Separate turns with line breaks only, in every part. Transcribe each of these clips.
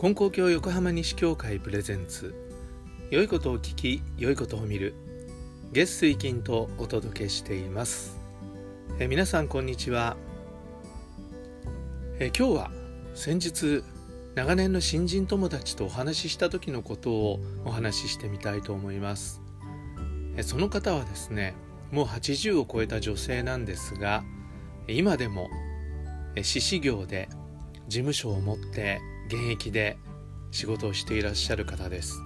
金光教横浜西教会プレゼンツ。良いことを聞き良いことを見る。月水金とお届けしています。え皆さんこんにちは。え今日は先日長年の新人友達とお話しした時のことをお話ししてみたいと思います。えその方はですねもう80を超えた女性なんですが今でも獅子業で事務所を持って現役で仕事をしていらっしゃる方です。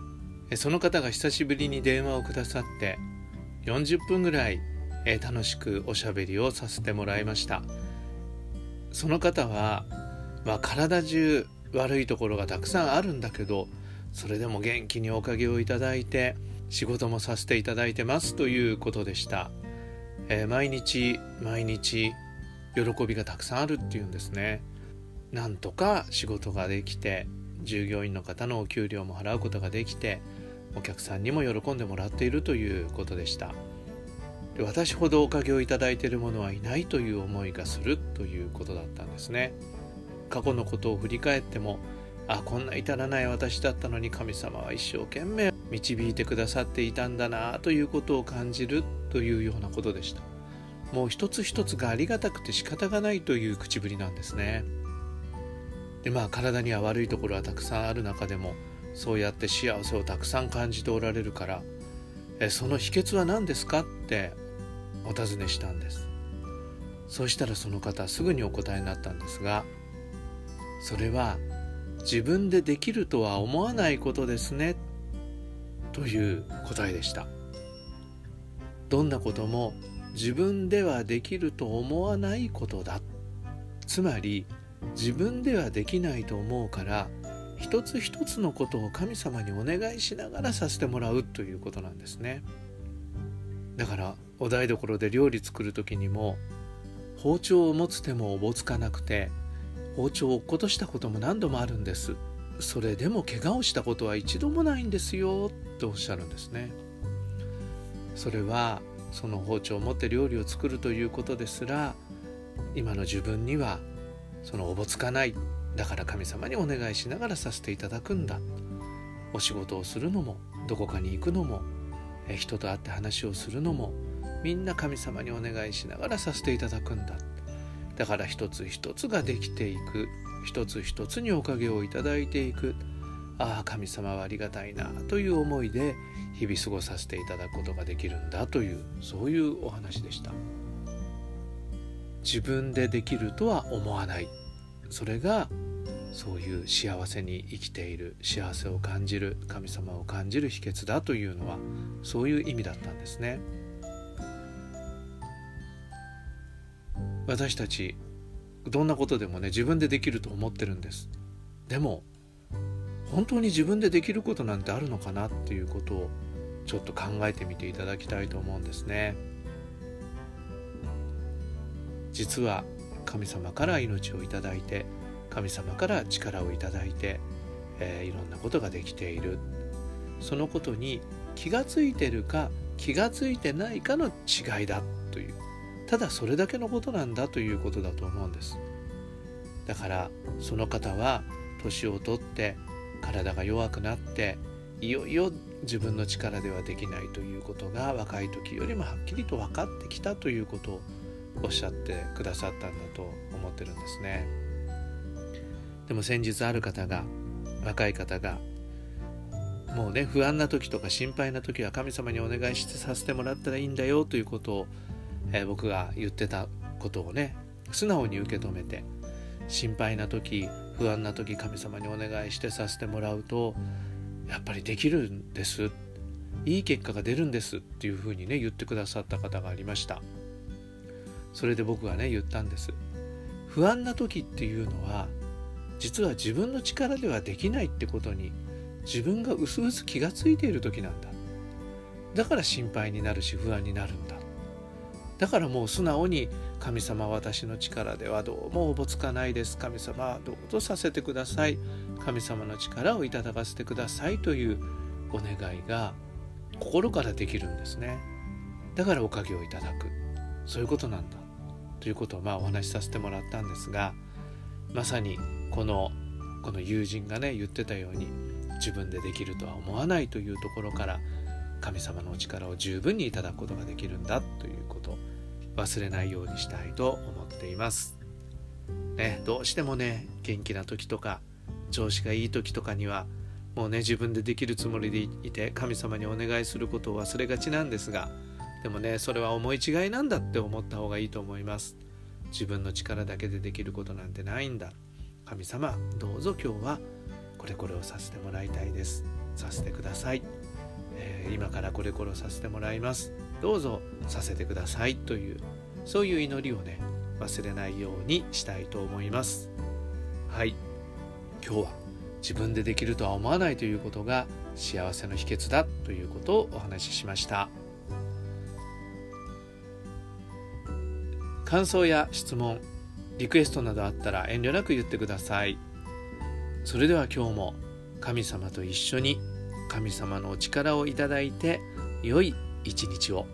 その方が久しぶりに電話をくださって40分ぐらい楽しくおしゃべりをさせてもらいました。その方は、まあ、体中悪いところがたくさんあるんだけどそれでも元気におかげをいただいて仕事もさせていただいてますということでした、えー、毎日毎日喜びがたくさんあるっていうんですね。なんとか仕事ができて従業員の方のお給料も払うことができてお客さんにも喜んでもらっているということでした。私ほどおかげをいただいている者はいないという思いがするということだったんですね。過去のことを振り返ってもあこんな至らない私だったのに神様は一生懸命導いてくださっていたんだなということを感じるというようなことでした。もう一つ一つがありがたくて仕方がないという口ぶりなんですね。でまあ体には悪いところはたくさんある中でもそうやって幸せをたくさん感じておられるからえその秘訣は何ですかってお尋ねしたんです。そうしたらその方すぐにお答えになったんですがそれは自分でできるとは思わないことですねという答えでした。どんなことも自分ではできると思わないことだ。つまり自分ではできないと思うから一つ一つのことを神様にお願いしながらさせてもらうということなんですね。だからお台所で料理作る時にも包丁を持つ手もおぼつかなくて包丁を落っことしたことも何度もあるんです。それでも怪我をしたことは一度もないんですよとおっしゃるんですね。それはその包丁を持って料理を作るということですら今の自分にはそのおぼつかない。だから神様にお願いしながらさせていただくんだ。お仕事をするのもどこかに行くのも人と会って話をするのもみんな神様にお願いしながらさせていただくんだ。だから一つ一つができていく。一つ一つにおかげをいただいていく。ああ神様はありがたいなという思いで日々過ごさせていただくことができるんだというそういうお話でした。自分でできるとは思わない。それがそういう幸せに生きている幸せを感じる神様を感じる秘訣だというのはそういう意味だったんですね。私たちどんなことでもね自分でできると思ってるんです。でも本当に自分でできることなんてあるのかなっていうことをちょっと考えてみていただきたいと思うんですね。実は神様から命をいただいて神様から力をいただいて、えー、いろんなことができている。そのことに気がついてるか気がついてないかの違いだという。ただそれだけのことなんだということだと思うんです。だからその方は年を取って体が弱くなっていよいよ自分の力ではできないということが若い時よりもはっきりと分かってきたということおっしゃってくださったんだと思ってるんですねでも先日ある方が若い方がもうね不安な時とか心配な時は神様にお願いしてさせてもらったらいいんだよということを、えー、僕が言ってたことをね素直に受け止めて心配な時不安な時神様にお願いしてさせてもらうとやっぱりできるんですいい結果が出るんですっていうふうにね言ってくださった方がありました。それで僕がね言ったんです。不安な時っていうのは実は自分の力ではできないってことに自分がうすうす気がついている時なんだ。だから心配になるし不安になるんだ。だからもう素直に神様私の力ではどうもおぼつかないです。神様どうぞさせてください。神様の力をいただかせてください。というお願いが心からできるんですね。だからおかげをいただく。そういうことなんだ。ということをまあお話しさせてもらったんですがまさにこのこの友人がね言ってたように自分でできるとは思わないというところから神様のお力を十分にいただくことができるんだということ忘れないようにしたいと思っています。ね、どうしてもね元気な時とか調子がいい時とかにはもうね自分でできるつもりでいて神様にお願いすることを忘れがちなんですがでもねそれは思い違いなんだって思った方がいいと思います。自分の力だけでできることなんてないんだ。神様どうぞ今日はこれこれをさせてもらいたいです。させてください、えー、今からこれこれをさせてもらいます。どうぞさせてください。というそういう祈りをね忘れないようにしたいと思います。はい。今日は自分でできるとは思わないということが幸せの秘訣だということをお話ししました。感想や質問リクエストなどあったら遠慮なく言ってください。それでは今日も神様と一緒に神様のお力をいただいて良い一日を。